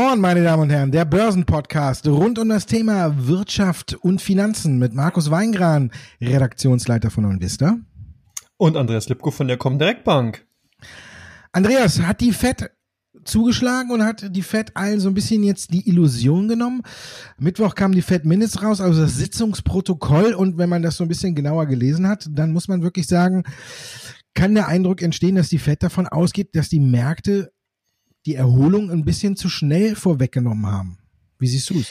On, meine Damen und Herren, der Börsenpodcast rund um das Thema Wirtschaft und Finanzen mit Markus Weingran, Redaktionsleiter von Onvista. Und Andreas Lipko von der Comdirect Bank. Andreas, hat die FED zugeschlagen und hat die FED allen so ein bisschen jetzt die Illusion genommen. Mittwoch kam die FED Minutes raus, also das Sitzungsprotokoll und wenn man das so ein bisschen genauer gelesen hat, dann muss man wirklich sagen, kann der Eindruck entstehen, dass die FED davon ausgeht, dass die Märkte die Erholung ein bisschen zu schnell vorweggenommen haben. Wie siehst du es?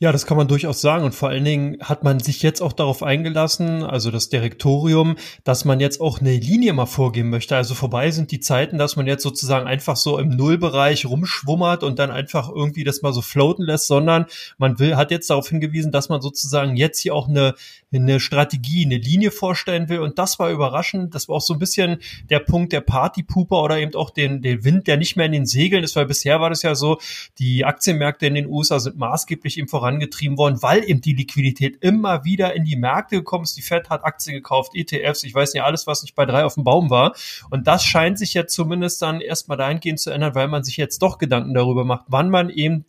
Ja, das kann man durchaus sagen. Und vor allen Dingen hat man sich jetzt auch darauf eingelassen, also das Direktorium, dass man jetzt auch eine Linie mal vorgeben möchte. Also vorbei sind die Zeiten, dass man jetzt sozusagen einfach so im Nullbereich rumschwummert und dann einfach irgendwie das mal so floaten lässt, sondern man will, hat jetzt darauf hingewiesen, dass man sozusagen jetzt hier auch eine, eine Strategie, eine Linie vorstellen will. Und das war überraschend. Das war auch so ein bisschen der Punkt der Partypooper oder eben auch den, den Wind, der nicht mehr in den Segeln ist, weil bisher war das ja so, die Aktienmärkte in den USA sind maßgeblich im Voran vorangetrieben worden, weil eben die Liquidität immer wieder in die Märkte gekommen ist. Die Fed hat Aktien gekauft, ETFs, ich weiß nicht, alles, was nicht bei drei auf dem Baum war. Und das scheint sich jetzt zumindest dann erstmal dahingehend zu ändern, weil man sich jetzt doch Gedanken darüber macht, wann man eben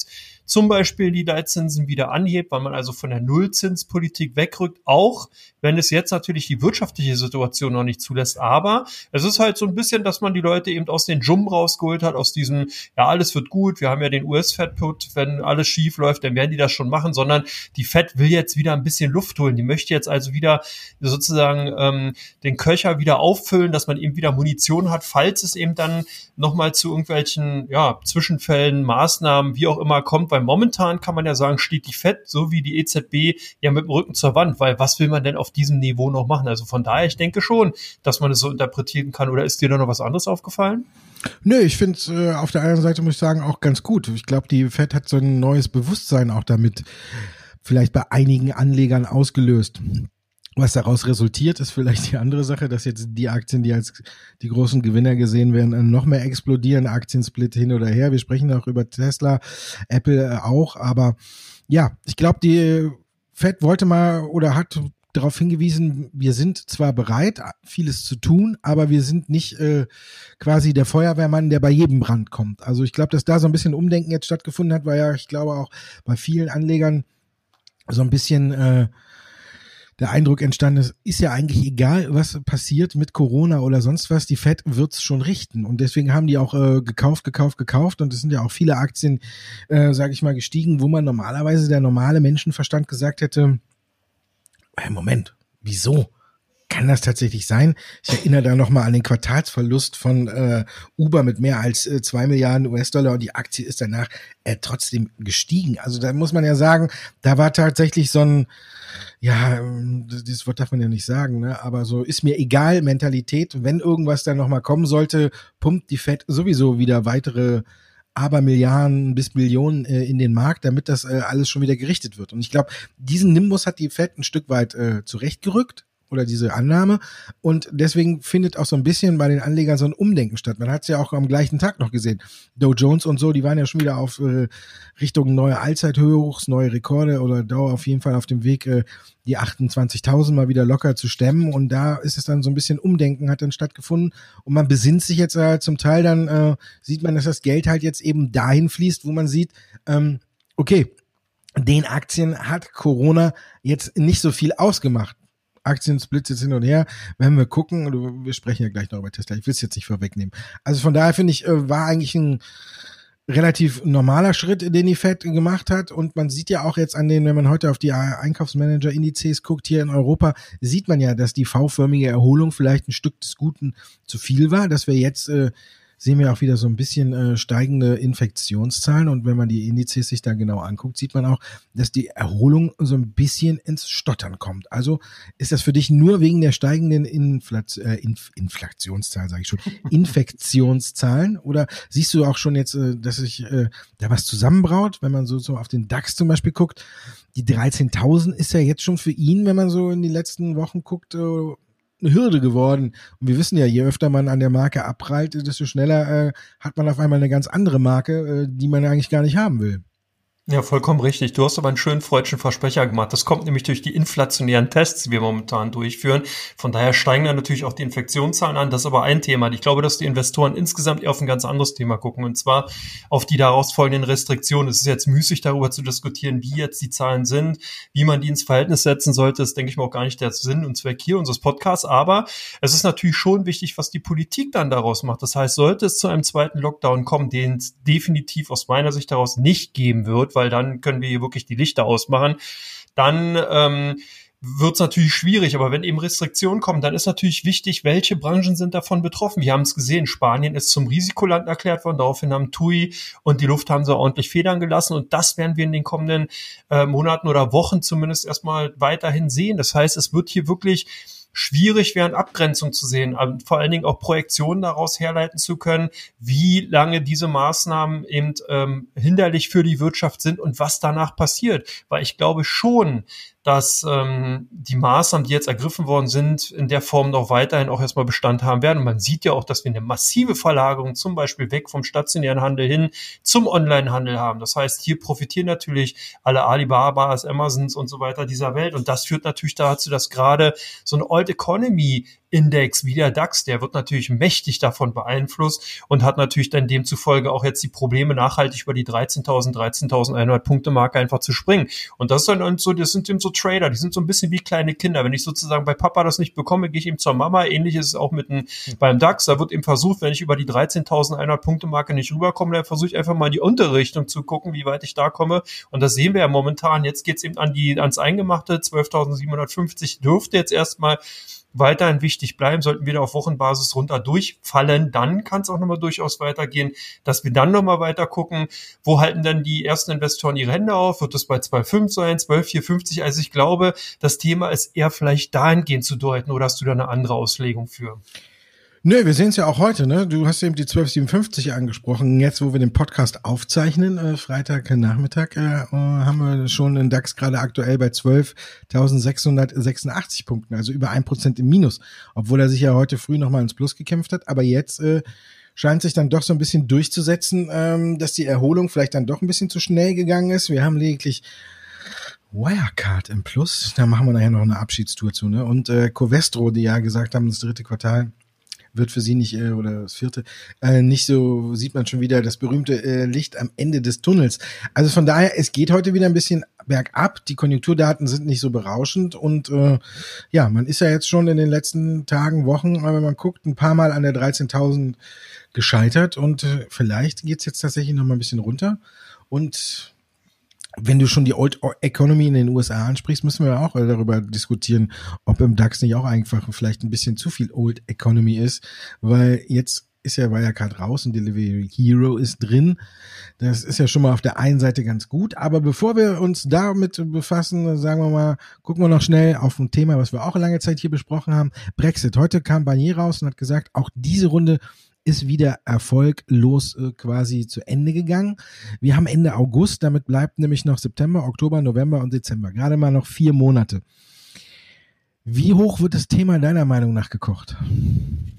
zum Beispiel die Leitzinsen wieder anhebt, weil man also von der Nullzinspolitik wegrückt, auch wenn es jetzt natürlich die wirtschaftliche Situation noch nicht zulässt. Aber es ist halt so ein bisschen, dass man die Leute eben aus den Jum rausgeholt hat, aus diesem, ja, alles wird gut, wir haben ja den US-Fed-Put, wenn alles schief läuft, dann werden die das schon machen, sondern die Fed will jetzt wieder ein bisschen Luft holen. Die möchte jetzt also wieder sozusagen ähm, den Köcher wieder auffüllen, dass man eben wieder Munition hat, falls es eben dann nochmal zu irgendwelchen ja, Zwischenfällen, Maßnahmen, wie auch immer kommt, weil weil momentan kann man ja sagen, steht die FED so wie die EZB ja mit dem Rücken zur Wand, weil was will man denn auf diesem Niveau noch machen? Also von daher, ich denke schon, dass man es so interpretieren kann. Oder ist dir da noch was anderes aufgefallen? Nö, ich finde es äh, auf der anderen Seite, muss ich sagen, auch ganz gut. Ich glaube, die FED hat so ein neues Bewusstsein auch damit vielleicht bei einigen Anlegern ausgelöst. Was daraus resultiert, ist vielleicht die andere Sache, dass jetzt die Aktien, die als die großen Gewinner gesehen werden, noch mehr explodieren. Aktiensplit hin oder her. Wir sprechen auch über Tesla, Apple äh, auch. Aber ja, ich glaube, die Fed wollte mal oder hat darauf hingewiesen, wir sind zwar bereit, vieles zu tun, aber wir sind nicht äh, quasi der Feuerwehrmann, der bei jedem Brand kommt. Also ich glaube, dass da so ein bisschen Umdenken jetzt stattgefunden hat, weil ja, ich glaube auch bei vielen Anlegern so ein bisschen äh, der Eindruck entstanden ist, ist ja eigentlich egal, was passiert mit Corona oder sonst was, die Fed wird's schon richten. Und deswegen haben die auch äh, gekauft, gekauft, gekauft. Und es sind ja auch viele Aktien, äh, sage ich mal, gestiegen, wo man normalerweise der normale Menschenverstand gesagt hätte, hey, Moment, wieso? Kann das tatsächlich sein? Ich erinnere da nochmal an den Quartalsverlust von äh, Uber mit mehr als äh, zwei Milliarden US-Dollar und die Aktie ist danach äh, trotzdem gestiegen. Also da muss man ja sagen, da war tatsächlich so ein, ja, dieses Wort darf man ja nicht sagen, ne? aber so ist mir egal Mentalität. Wenn irgendwas dann nochmal kommen sollte, pumpt die Fed sowieso wieder weitere aber Milliarden bis Millionen äh, in den Markt, damit das äh, alles schon wieder gerichtet wird. Und ich glaube, diesen Nimbus hat die Fed ein Stück weit äh, zurechtgerückt oder diese Annahme. Und deswegen findet auch so ein bisschen bei den Anlegern so ein Umdenken statt. Man hat es ja auch am gleichen Tag noch gesehen. Dow Jones und so, die waren ja schon wieder auf äh, Richtung neue Allzeithochs, neue Rekorde oder Dow auf jeden Fall auf dem Weg, äh, die 28.000 mal wieder locker zu stemmen. Und da ist es dann so ein bisschen Umdenken hat dann stattgefunden. Und man besinnt sich jetzt äh, zum Teil dann, äh, sieht man, dass das Geld halt jetzt eben dahin fließt, wo man sieht, ähm, okay, den Aktien hat Corona jetzt nicht so viel ausgemacht. Aktiensplits jetzt hin und her. Wenn wir gucken, wir sprechen ja gleich noch über Tesla, ich will es jetzt nicht vorwegnehmen. Also von daher finde ich, äh, war eigentlich ein relativ normaler Schritt, den die Fed gemacht hat. Und man sieht ja auch jetzt an den, wenn man heute auf die Einkaufsmanager-Indizes guckt, hier in Europa, sieht man ja, dass die V-förmige Erholung vielleicht ein Stück des Guten zu viel war, dass wir jetzt äh, sehen wir auch wieder so ein bisschen äh, steigende Infektionszahlen. Und wenn man die Indizes sich da genau anguckt, sieht man auch, dass die Erholung so ein bisschen ins Stottern kommt. Also ist das für dich nur wegen der steigenden Inflat äh, Inf Inflationszahlen, sage ich schon, Infektionszahlen? Oder siehst du auch schon jetzt, äh, dass sich äh, da was zusammenbraut, wenn man so, so auf den DAX zum Beispiel guckt? Die 13.000 ist ja jetzt schon für ihn, wenn man so in die letzten Wochen guckt, äh, eine Hürde geworden. Und wir wissen ja, je öfter man an der Marke abprallt, desto schneller äh, hat man auf einmal eine ganz andere Marke, äh, die man eigentlich gar nicht haben will. Ja, vollkommen richtig. Du hast aber einen schönen freudschen Versprecher gemacht. Das kommt nämlich durch die inflationären Tests, die wir momentan durchführen. Von daher steigen dann natürlich auch die Infektionszahlen an. Das ist aber ein Thema. Ich glaube, dass die Investoren insgesamt eher auf ein ganz anderes Thema gucken. Und zwar auf die daraus folgenden Restriktionen. Es ist jetzt müßig, darüber zu diskutieren, wie jetzt die Zahlen sind, wie man die ins Verhältnis setzen sollte. Das denke ich mal auch gar nicht der Sinn und Zweck hier unseres Podcasts. Aber es ist natürlich schon wichtig, was die Politik dann daraus macht. Das heißt, sollte es zu einem zweiten Lockdown kommen, den es definitiv aus meiner Sicht daraus nicht geben wird, weil dann können wir hier wirklich die Lichter ausmachen. Dann ähm, wird es natürlich schwierig, aber wenn eben Restriktionen kommen, dann ist natürlich wichtig, welche Branchen sind davon betroffen. Wir haben es gesehen, Spanien ist zum Risikoland erklärt worden, daraufhin haben TUI und die Lufthansa ordentlich Federn gelassen und das werden wir in den kommenden äh, Monaten oder Wochen zumindest erstmal weiterhin sehen. Das heißt, es wird hier wirklich schwierig während Abgrenzung zu sehen, vor allen Dingen auch Projektionen daraus herleiten zu können, wie lange diese Maßnahmen eben ähm, hinderlich für die Wirtschaft sind und was danach passiert. Weil ich glaube schon, dass ähm, die Maßnahmen, die jetzt ergriffen worden sind, in der Form noch weiterhin auch erstmal Bestand haben werden. Und man sieht ja auch, dass wir eine massive Verlagerung zum Beispiel weg vom stationären Handel hin zum Onlinehandel haben. Das heißt, hier profitieren natürlich alle Alibabas, Amazons und so weiter dieser Welt. Und das führt natürlich dazu, dass gerade so eine Old Economy Index wie der DAX, der wird natürlich mächtig davon beeinflusst und hat natürlich dann demzufolge auch jetzt die Probleme, nachhaltig über die 13.000, 13.100 Punkte Marke einfach zu springen. Und das ist dann so, das sind eben so Trader, die sind so ein bisschen wie kleine Kinder. Wenn ich sozusagen bei Papa das nicht bekomme, gehe ich eben zur Mama. Ähnlich ist es auch mit dem, beim DAX. Da wird eben versucht, wenn ich über die 13.100 Punkte Marke nicht rüberkomme, dann versuche ich einfach mal in die untere Richtung zu gucken, wie weit ich da komme. Und das sehen wir ja momentan. Jetzt geht's eben an die, ans Eingemachte. 12.750 dürfte jetzt erstmal weiterhin wichtig bleiben. Sollten wir da auf Wochenbasis runter durchfallen, dann kann es auch nochmal durchaus weitergehen, dass wir dann nochmal weiter gucken, wo halten denn die ersten Investoren ihre Hände auf? Wird das bei 2,5 sein, 12,450? Also ich glaube, das Thema ist eher vielleicht dahingehend zu deuten oder hast du da eine andere Auslegung für? Nö, wir sehen es ja auch heute, ne? Du hast eben die 1257 angesprochen. Jetzt, wo wir den Podcast aufzeichnen, äh, Freitag Nachmittag, äh, haben wir schon den DAX gerade aktuell bei 12.686 Punkten, also über ein Prozent im Minus, obwohl er sich ja heute früh nochmal ins Plus gekämpft hat. Aber jetzt äh, scheint sich dann doch so ein bisschen durchzusetzen, ähm, dass die Erholung vielleicht dann doch ein bisschen zu schnell gegangen ist. Wir haben lediglich Wirecard im Plus. Da machen wir nachher noch eine Abschiedstour zu, ne? Und äh, Covestro, die ja gesagt haben, das dritte Quartal wird für sie nicht, äh, oder das vierte, äh, nicht so, sieht man schon wieder das berühmte äh, Licht am Ende des Tunnels. Also von daher, es geht heute wieder ein bisschen bergab. Die Konjunkturdaten sind nicht so berauschend und äh, ja, man ist ja jetzt schon in den letzten Tagen, Wochen, wenn man guckt, ein paar Mal an der 13.000 gescheitert und äh, vielleicht geht's jetzt tatsächlich noch mal ein bisschen runter und wenn du schon die Old Economy in den USA ansprichst, müssen wir auch darüber diskutieren, ob im DAX nicht auch einfach vielleicht ein bisschen zu viel Old Economy ist, weil jetzt ist ja Wirecard raus und Delivery Hero ist drin. Das ist ja schon mal auf der einen Seite ganz gut. Aber bevor wir uns damit befassen, sagen wir mal, gucken wir noch schnell auf ein Thema, was wir auch lange Zeit hier besprochen haben. Brexit. Heute kam Barnier raus und hat gesagt, auch diese Runde ist wieder erfolglos äh, quasi zu Ende gegangen. Wir haben Ende August, damit bleibt nämlich noch September, Oktober, November und Dezember. Gerade mal noch vier Monate. Wie hoch wird das Thema deiner Meinung nach gekocht?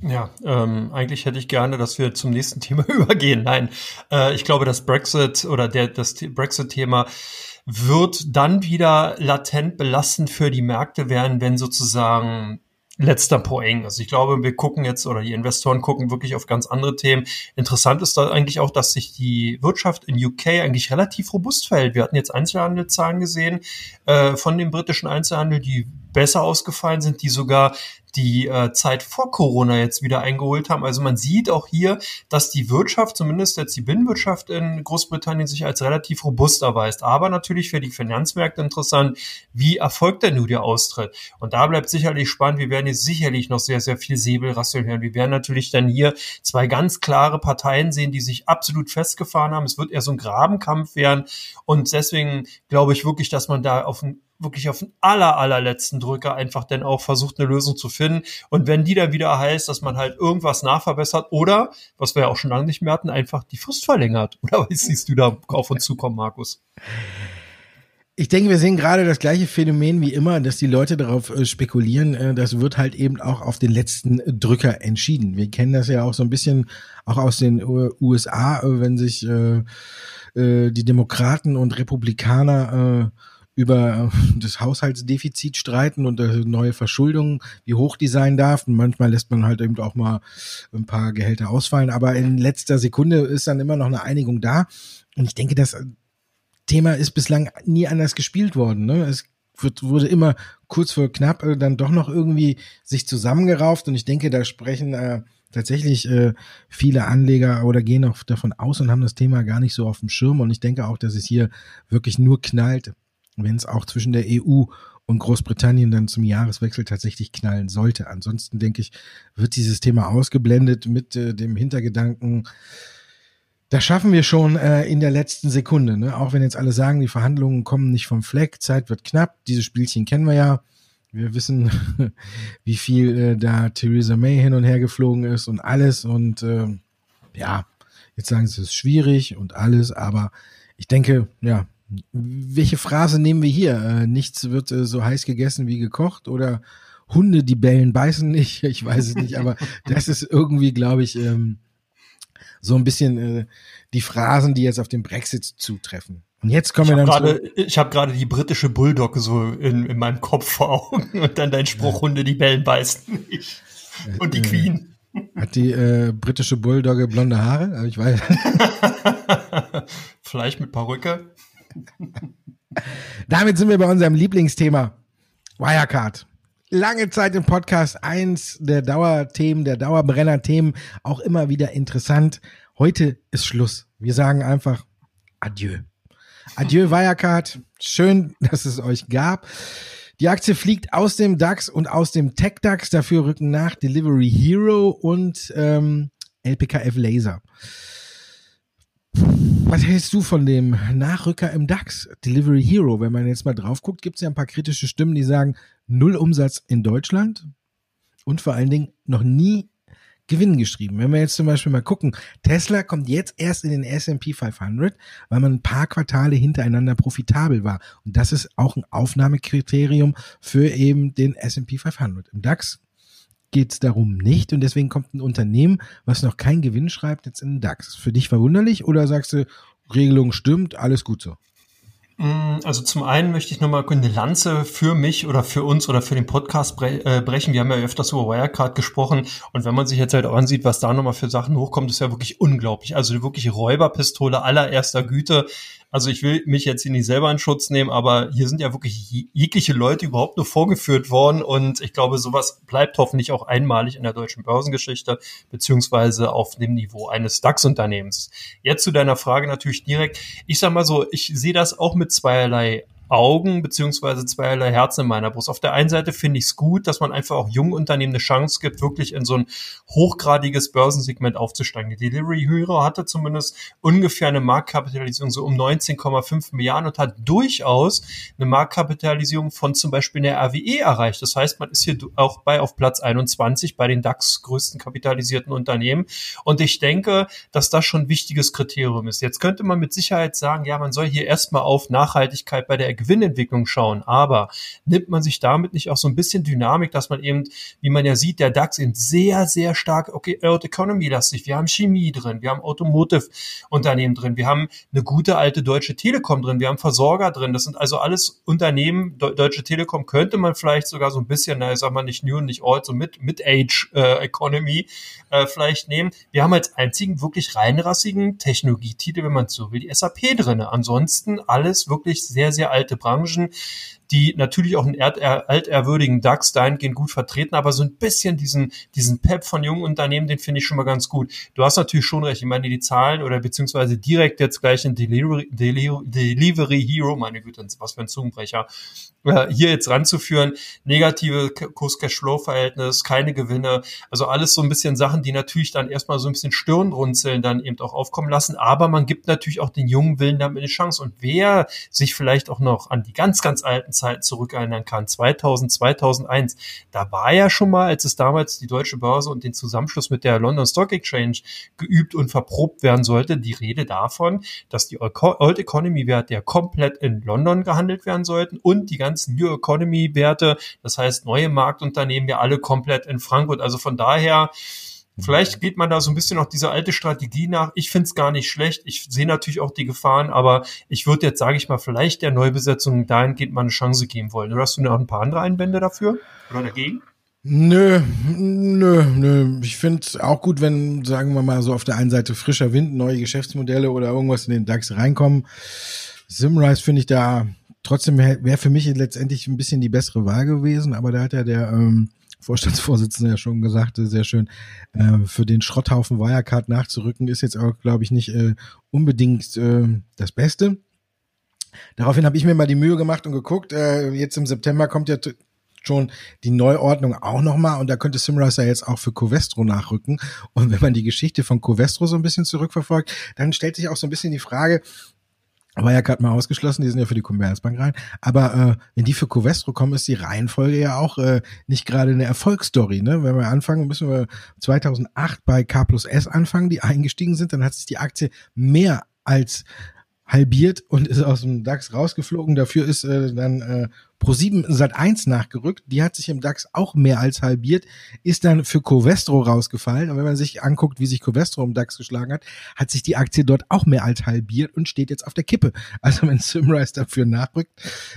Ja, ähm, eigentlich hätte ich gerne, dass wir zum nächsten Thema übergehen. Nein, äh, ich glaube, das Brexit oder der, das Brexit-Thema wird dann wieder latent belastend für die Märkte werden, wenn sozusagen letzter Point. Also ich glaube, wir gucken jetzt oder die Investoren gucken wirklich auf ganz andere Themen. Interessant ist da eigentlich auch, dass sich die Wirtschaft in UK eigentlich relativ robust verhält. Wir hatten jetzt Einzelhandelszahlen gesehen äh, von dem britischen Einzelhandel, die besser ausgefallen sind, die sogar die äh, Zeit vor Corona jetzt wieder eingeholt haben. Also man sieht auch hier, dass die Wirtschaft, zumindest jetzt die Binnenwirtschaft in Großbritannien, sich als relativ robust erweist. Aber natürlich für die Finanzmärkte interessant, wie erfolgt denn nun der Austritt? Und da bleibt sicherlich spannend. Wir werden jetzt sicherlich noch sehr, sehr viel Säbelrasseln hören. Wir werden natürlich dann hier zwei ganz klare Parteien sehen, die sich absolut festgefahren haben. Es wird eher so ein Grabenkampf werden. Und deswegen glaube ich wirklich, dass man da auf ein wirklich auf den aller, allerletzten Drücker einfach dann auch versucht, eine Lösung zu finden. Und wenn die dann wieder heißt, dass man halt irgendwas nachverbessert oder, was wir ja auch schon lange nicht mehr hatten, einfach die Frist verlängert. Oder was siehst du da auf uns zukommen, Markus? Ich denke, wir sehen gerade das gleiche Phänomen wie immer, dass die Leute darauf äh, spekulieren. Äh, das wird halt eben auch auf den letzten Drücker entschieden. Wir kennen das ja auch so ein bisschen auch aus den USA, äh, wenn sich die Demokraten und Republikaner über äh, das Haushaltsdefizit streiten und äh, neue Verschuldung, wie hoch die sein darf. Und manchmal lässt man halt eben auch mal ein paar Gehälter ausfallen. Aber in letzter Sekunde ist dann immer noch eine Einigung da. Und ich denke, das Thema ist bislang nie anders gespielt worden. Ne? Es wird, wurde immer kurz vor knapp äh, dann doch noch irgendwie sich zusammengerauft. Und ich denke, da sprechen äh, tatsächlich äh, viele Anleger oder gehen auch davon aus und haben das Thema gar nicht so auf dem Schirm. Und ich denke auch, dass es hier wirklich nur knallt, wenn es auch zwischen der EU und Großbritannien dann zum Jahreswechsel tatsächlich knallen sollte. Ansonsten denke ich, wird dieses Thema ausgeblendet mit äh, dem Hintergedanken, das schaffen wir schon äh, in der letzten Sekunde. Ne? Auch wenn jetzt alle sagen, die Verhandlungen kommen nicht vom Fleck, Zeit wird knapp. Dieses Spielchen kennen wir ja. Wir wissen, wie viel äh, da Theresa May hin und her geflogen ist und alles. Und äh, ja, jetzt sagen sie, es ist schwierig und alles. Aber ich denke, ja, welche Phrase nehmen wir hier? Äh, nichts wird äh, so heiß gegessen wie gekocht oder Hunde, die bellen, beißen nicht. Ich weiß es nicht, aber das ist irgendwie, glaube ich, ähm, so ein bisschen äh, die Phrasen, die jetzt auf den Brexit zutreffen. Und jetzt kommen ich wir dann grade, zu Ich habe gerade die britische Bulldog so in, in meinem Kopf vor Augen und dann dein Spruch, ja. Hunde, die bellen, beißen nicht. Und die äh, Queen. Hat die äh, britische Bulldogge blonde Haare? Ich weiß. Vielleicht mit Perücke. Damit sind wir bei unserem Lieblingsthema. Wirecard lange Zeit im Podcast eins der Dauerthemen, der Dauerbrenner-Themen, auch immer wieder interessant. Heute ist Schluss. Wir sagen einfach Adieu. Adieu Wirecard. Schön, dass es euch gab. Die Aktie fliegt aus dem DAX und aus dem Tech-DAX. Dafür rücken nach Delivery Hero und ähm, LPKF Laser. Was hältst du von dem Nachrücker im DAX, Delivery Hero? Wenn man jetzt mal drauf guckt, gibt es ja ein paar kritische Stimmen, die sagen, null Umsatz in Deutschland und vor allen Dingen noch nie Gewinn geschrieben. Wenn wir jetzt zum Beispiel mal gucken, Tesla kommt jetzt erst in den S&P 500, weil man ein paar Quartale hintereinander profitabel war. Und das ist auch ein Aufnahmekriterium für eben den S&P 500. Im DAX geht es darum nicht und deswegen kommt ein Unternehmen, was noch keinen Gewinn schreibt, jetzt in den DAX. Für dich verwunderlich oder sagst du, Regelung stimmt, alles gut so? Mm, also zum einen möchte ich nochmal eine Lanze für mich oder für uns oder für den Podcast äh, brechen. Wir haben ja öfters über Wirecard gesprochen und wenn man sich jetzt halt ansieht, was da nochmal für Sachen hochkommt, ist ja wirklich unglaublich. Also wirklich Räuberpistole allererster Güte. Also ich will mich jetzt hier nicht selber in Schutz nehmen, aber hier sind ja wirklich jegliche Leute überhaupt nur vorgeführt worden und ich glaube, sowas bleibt hoffentlich auch einmalig in der deutschen Börsengeschichte, beziehungsweise auf dem Niveau eines DAX-Unternehmens. Jetzt zu deiner Frage natürlich direkt. Ich sag mal so, ich sehe das auch mit zweierlei Augen beziehungsweise zweierlei Herzen in meiner Brust. Auf der einen Seite finde ich es gut, dass man einfach auch jungen Unternehmen eine Chance gibt, wirklich in so ein hochgradiges Börsensegment aufzusteigen. Die Delivery Hero hatte zumindest ungefähr eine Marktkapitalisierung so um 19,5 Milliarden und hat durchaus eine Marktkapitalisierung von zum Beispiel der RWE erreicht. Das heißt, man ist hier auch bei auf Platz 21 bei den DAX größten kapitalisierten Unternehmen. Und ich denke, dass das schon ein wichtiges Kriterium ist. Jetzt könnte man mit Sicherheit sagen, ja, man soll hier erstmal auf Nachhaltigkeit bei der Gewinnentwicklung schauen. Aber nimmt man sich damit nicht auch so ein bisschen Dynamik, dass man eben, wie man ja sieht, der DAX eben sehr, sehr stark okay, Earth Economy lastig. Wir haben Chemie drin, wir haben Automotive Unternehmen drin, wir haben eine gute alte Deutsche Telekom drin, wir haben Versorger drin. Das sind also alles Unternehmen. Deutsche Telekom könnte man vielleicht sogar so ein bisschen, na, ich sag mal nicht New nicht Old, so mit, mit Age äh, Economy äh, vielleicht nehmen. Wir haben als einzigen wirklich reinrassigen Technologietitel, wenn man so will, die SAP drinne. Ansonsten alles wirklich sehr, sehr alte Branchen die natürlich auch einen altehrwürdigen DAX dahingehend gut vertreten, aber so ein bisschen diesen, diesen Pep von jungen Unternehmen, den finde ich schon mal ganz gut. Du hast natürlich schon recht, ich meine, die Zahlen oder beziehungsweise direkt jetzt gleich in Delivery, Delivery, Delivery Hero, meine Güte, was für ein Zungenbrecher, äh, hier jetzt ranzuführen, negative Kurs-Cash-Flow-Verhältnis, keine Gewinne, also alles so ein bisschen Sachen, die natürlich dann erstmal so ein bisschen Stirnrunzeln dann eben auch aufkommen lassen, aber man gibt natürlich auch den jungen Willen damit eine Chance. Und wer sich vielleicht auch noch an die ganz, ganz alten Zeiten zurückerinnern kann, 2000, 2001, da war ja schon mal, als es damals die deutsche Börse und den Zusammenschluss mit der London Stock Exchange geübt und verprobt werden sollte, die Rede davon, dass die Old Economy Werte ja komplett in London gehandelt werden sollten und die ganzen New Economy Werte, das heißt neue Marktunternehmen ja alle komplett in Frankfurt. Also von daher, Vielleicht geht man da so ein bisschen noch diese alte Strategie nach. Ich finde es gar nicht schlecht. Ich sehe natürlich auch die Gefahren, aber ich würde jetzt, sage ich mal, vielleicht der Neubesetzung dahingehend mal eine Chance geben wollen. Oder hast du noch ein paar andere Einwände dafür oder dagegen? Nö, nö, nö. Ich finde auch gut, wenn, sagen wir mal, so auf der einen Seite frischer Wind, neue Geschäftsmodelle oder irgendwas in den DAX reinkommen. Simrise finde ich da trotzdem wäre für mich letztendlich ein bisschen die bessere Wahl gewesen, aber da hat ja der ähm, Vorstandsvorsitzende ja schon gesagt, sehr schön, äh, für den Schrotthaufen Wirecard nachzurücken, ist jetzt auch, glaube ich, nicht äh, unbedingt äh, das Beste. Daraufhin habe ich mir mal die Mühe gemacht und geguckt. Äh, jetzt im September kommt ja schon die Neuordnung auch nochmal und da könnte Simrise jetzt auch für Covestro nachrücken. Und wenn man die Geschichte von Covestro so ein bisschen zurückverfolgt, dann stellt sich auch so ein bisschen die Frage, Wirecard mal ausgeschlossen, die sind ja für die Commerzbank rein. Aber äh, wenn die für Covestro kommen, ist die Reihenfolge ja auch äh, nicht gerade eine Erfolgsstory. Ne? Wenn wir anfangen, müssen wir 2008 bei K plus S anfangen, die eingestiegen sind, dann hat sich die Aktie mehr als halbiert und ist aus dem DAX rausgeflogen. Dafür ist äh, dann äh, Pro7 Sat 1 nachgerückt. Die hat sich im DAX auch mehr als halbiert, ist dann für Covestro rausgefallen. Und wenn man sich anguckt, wie sich Covestro im DAX geschlagen hat, hat sich die Aktie dort auch mehr als halbiert und steht jetzt auf der Kippe. Also wenn Simrise dafür nachrückt,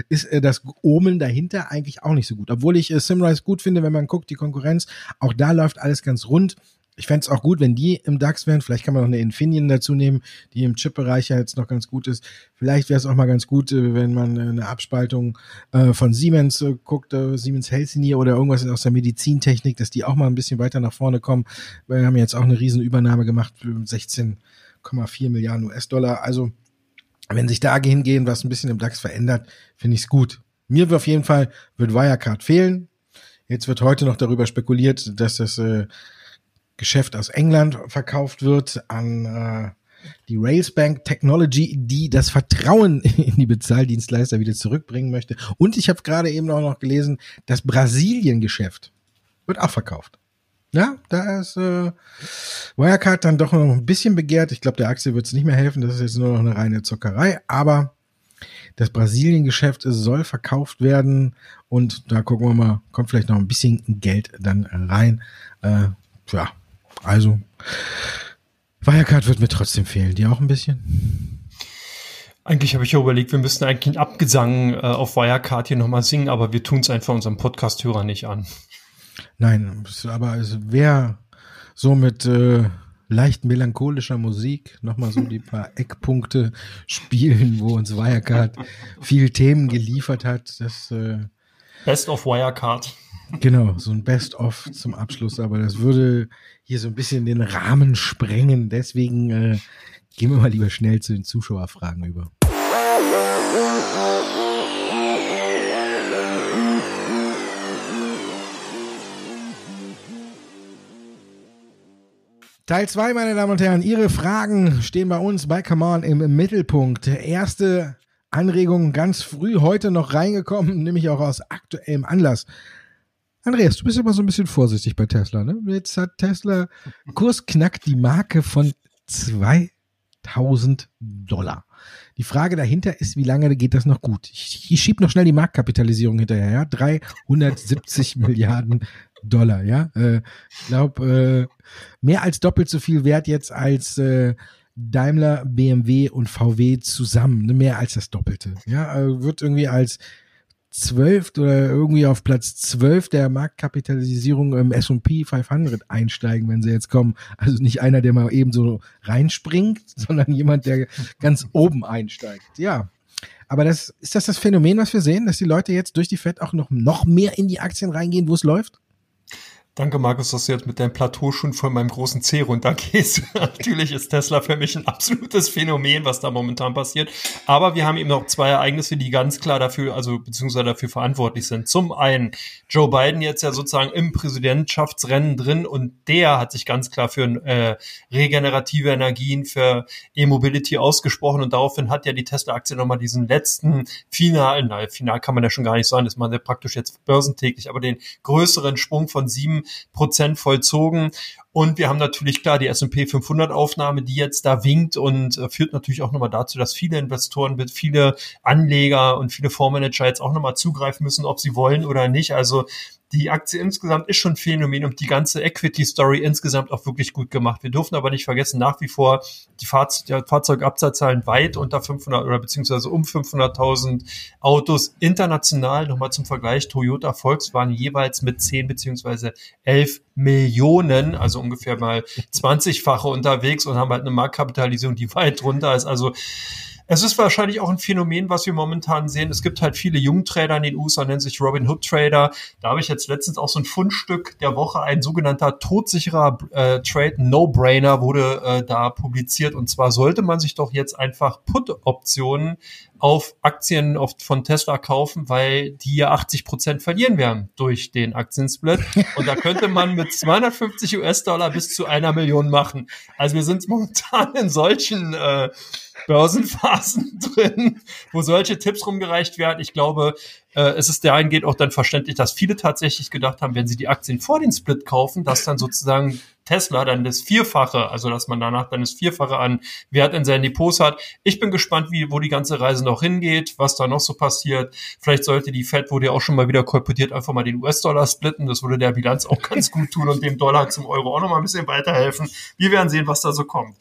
ist äh, das Omen dahinter eigentlich auch nicht so gut. Obwohl ich äh, Simrise gut finde, wenn man guckt, die Konkurrenz, auch da läuft alles ganz rund. Ich fände es auch gut, wenn die im DAX wären. Vielleicht kann man noch eine Infineon dazu nehmen, die im Chip-Bereich ja jetzt noch ganz gut ist. Vielleicht wäre es auch mal ganz gut, äh, wenn man eine Abspaltung äh, von Siemens äh, guckt, Siemens Healthineer oder irgendwas aus der Medizintechnik, dass die auch mal ein bisschen weiter nach vorne kommen. Wir haben jetzt auch eine Riesenübernahme gemacht für 16,4 Milliarden US-Dollar. Also, wenn sich da hingehen, was ein bisschen im DAX verändert, finde ich es gut. Mir auf jeden Fall wird Wirecard fehlen. Jetzt wird heute noch darüber spekuliert, dass das äh, Geschäft aus England verkauft wird an äh, die Railsbank Technology, die das Vertrauen in die Bezahldienstleister wieder zurückbringen möchte. Und ich habe gerade eben auch noch gelesen, das Brasilien-Geschäft wird auch verkauft. Ja, da ist äh, Wirecard dann doch noch ein bisschen begehrt. Ich glaube, der Aktie wird es nicht mehr helfen. Das ist jetzt nur noch eine reine Zockerei. Aber das Brasilien-Geschäft soll verkauft werden. Und da gucken wir mal, kommt vielleicht noch ein bisschen Geld dann rein. Äh, ja, also, Wirecard wird mir trotzdem fehlen. Die auch ein bisschen? Eigentlich habe ich ja überlegt, wir müssten eigentlich einen Abgesang äh, auf Wirecard hier nochmal singen, aber wir tun es einfach unserem Podcast-Hörer nicht an. Nein, aber es wäre so mit äh, leicht melancholischer Musik nochmal so die paar Eckpunkte spielen, wo uns Wirecard viel Themen geliefert hat. Das, äh, Best of Wirecard. Genau, so ein Best-of zum Abschluss, aber das würde hier so ein bisschen den Rahmen sprengen. Deswegen äh, gehen wir mal lieber schnell zu den Zuschauerfragen über. Teil 2, meine Damen und Herren, Ihre Fragen stehen bei uns bei Come On im Mittelpunkt. Erste Anregung ganz früh heute noch reingekommen, nämlich auch aus aktuellem Anlass. Andreas, du bist immer so ein bisschen vorsichtig bei Tesla, ne? Jetzt hat Tesla Kurs knackt die Marke von 2000 Dollar. Die Frage dahinter ist, wie lange geht das noch gut? Ich, ich schieb noch schnell die Marktkapitalisierung hinterher, ja? 370 Milliarden Dollar, ja? Äh, ich glaube, äh, mehr als doppelt so viel wert jetzt als äh, Daimler, BMW und VW zusammen, ne? mehr als das Doppelte. Ja, äh, wird irgendwie als zwölf oder irgendwie auf Platz zwölf der Marktkapitalisierung im S&P 500 einsteigen, wenn sie jetzt kommen. Also nicht einer, der mal eben so reinspringt, sondern jemand, der ganz oben einsteigt. Ja. Aber das, ist das das Phänomen, was wir sehen, dass die Leute jetzt durch die Fed auch noch, noch mehr in die Aktien reingehen, wo es läuft? Danke, Markus, dass du jetzt mit deinem Plateau schon von meinem großen C runtergehst. Natürlich ist Tesla für mich ein absolutes Phänomen, was da momentan passiert. Aber wir haben eben noch zwei Ereignisse, die ganz klar dafür, also beziehungsweise dafür verantwortlich sind. Zum einen Joe Biden jetzt ja sozusagen im Präsidentschaftsrennen drin und der hat sich ganz klar für äh, regenerative Energien, für E-Mobility ausgesprochen und daraufhin hat ja die Tesla-Aktie nochmal diesen letzten finalen, na, final kann man ja schon gar nicht sagen, das man ja praktisch jetzt börsentäglich, aber den größeren Sprung von sieben Prozent vollzogen. Und wir haben natürlich klar die S&P 500 Aufnahme, die jetzt da winkt und äh, führt natürlich auch nochmal dazu, dass viele Investoren, viele Anleger und viele Fondsmanager jetzt auch nochmal zugreifen müssen, ob sie wollen oder nicht. Also die Aktie insgesamt ist schon Phänomen und die ganze Equity-Story insgesamt auch wirklich gut gemacht. Wir dürfen aber nicht vergessen, nach wie vor die Fahrz Fahrzeugabsatzzahlen weit unter 500 oder beziehungsweise um 500.000 Autos international. Nochmal zum Vergleich, Toyota, Volkswagen jeweils mit 10 beziehungsweise 11 Millionen, also ungefähr mal 20-fache unterwegs und haben halt eine Marktkapitalisierung, die weit runter ist. Also es ist wahrscheinlich auch ein Phänomen, was wir momentan sehen. Es gibt halt viele Jungtrader in den USA, nennen sich Robin Hood Trader. Da habe ich jetzt letztens auch so ein Fundstück der Woche, ein sogenannter todsicherer äh, Trade No-Brainer wurde äh, da publiziert. Und zwar sollte man sich doch jetzt einfach Put-Optionen auf Aktien oft von Tesla kaufen, weil die ja 80 Prozent verlieren werden durch den Aktiensplit. Und da könnte man mit 250 US-Dollar bis zu einer Million machen. Also wir sind momentan in solchen äh, Börsenphasen drin, wo solche Tipps rumgereicht werden. Ich glaube, äh, es ist dahingehend auch dann verständlich, dass viele tatsächlich gedacht haben, wenn sie die Aktien vor den Split kaufen, dass dann sozusagen Tesla dann das Vierfache, also dass man danach dann das Vierfache an Wert in seinen Depots hat. Ich bin gespannt, wie, wo die ganze Reise noch hingeht, was da noch so passiert. Vielleicht sollte die Fed, wurde ja auch schon mal wieder kolportiert, einfach mal den US-Dollar splitten. Das würde der Bilanz auch ganz gut tun und dem Dollar zum Euro auch noch mal ein bisschen weiterhelfen. Wir werden sehen, was da so kommt.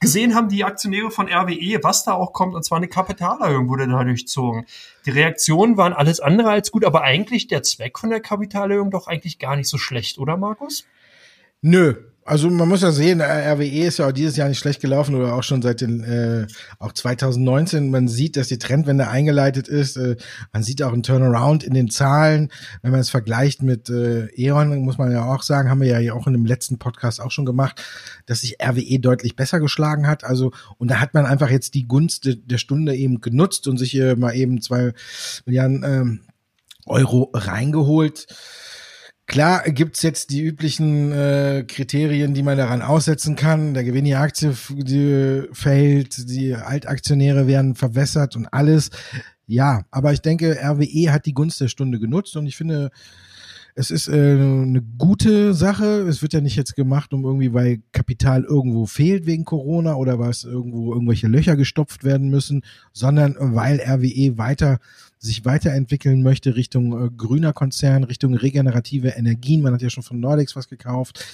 Gesehen haben die Aktionäre von RWE, was da auch kommt, und zwar eine Kapitalerhöhung wurde da durchzogen. Die Reaktionen waren alles andere als gut, aber eigentlich der Zweck von der Kapitalerhöhung doch eigentlich gar nicht so schlecht, oder Markus? Nö, also man muss ja sehen, RWE ist ja auch dieses Jahr nicht schlecht gelaufen oder auch schon seit den äh, auch 2019. Man sieht, dass die Trendwende eingeleitet ist. Äh, man sieht auch einen Turnaround in den Zahlen. Wenn man es vergleicht mit äh, E.ON, muss man ja auch sagen, haben wir ja auch in dem letzten Podcast auch schon gemacht, dass sich RWE deutlich besser geschlagen hat. Also und da hat man einfach jetzt die Gunst der Stunde eben genutzt und sich hier mal eben zwei Milliarden ähm, Euro reingeholt. Klar gibt's jetzt die üblichen äh, Kriterien, die man daran aussetzen kann. Der Gewinn die Aktie die fällt, die Altaktionäre werden verwässert und alles. Ja, aber ich denke, RWE hat die Gunst der Stunde genutzt und ich finde, es ist äh, eine gute Sache. Es wird ja nicht jetzt gemacht, um irgendwie, weil Kapital irgendwo fehlt wegen Corona oder was irgendwo irgendwelche Löcher gestopft werden müssen, sondern weil RWE weiter sich weiterentwickeln möchte Richtung äh, grüner Konzern, Richtung regenerative Energien. Man hat ja schon von Nordex was gekauft.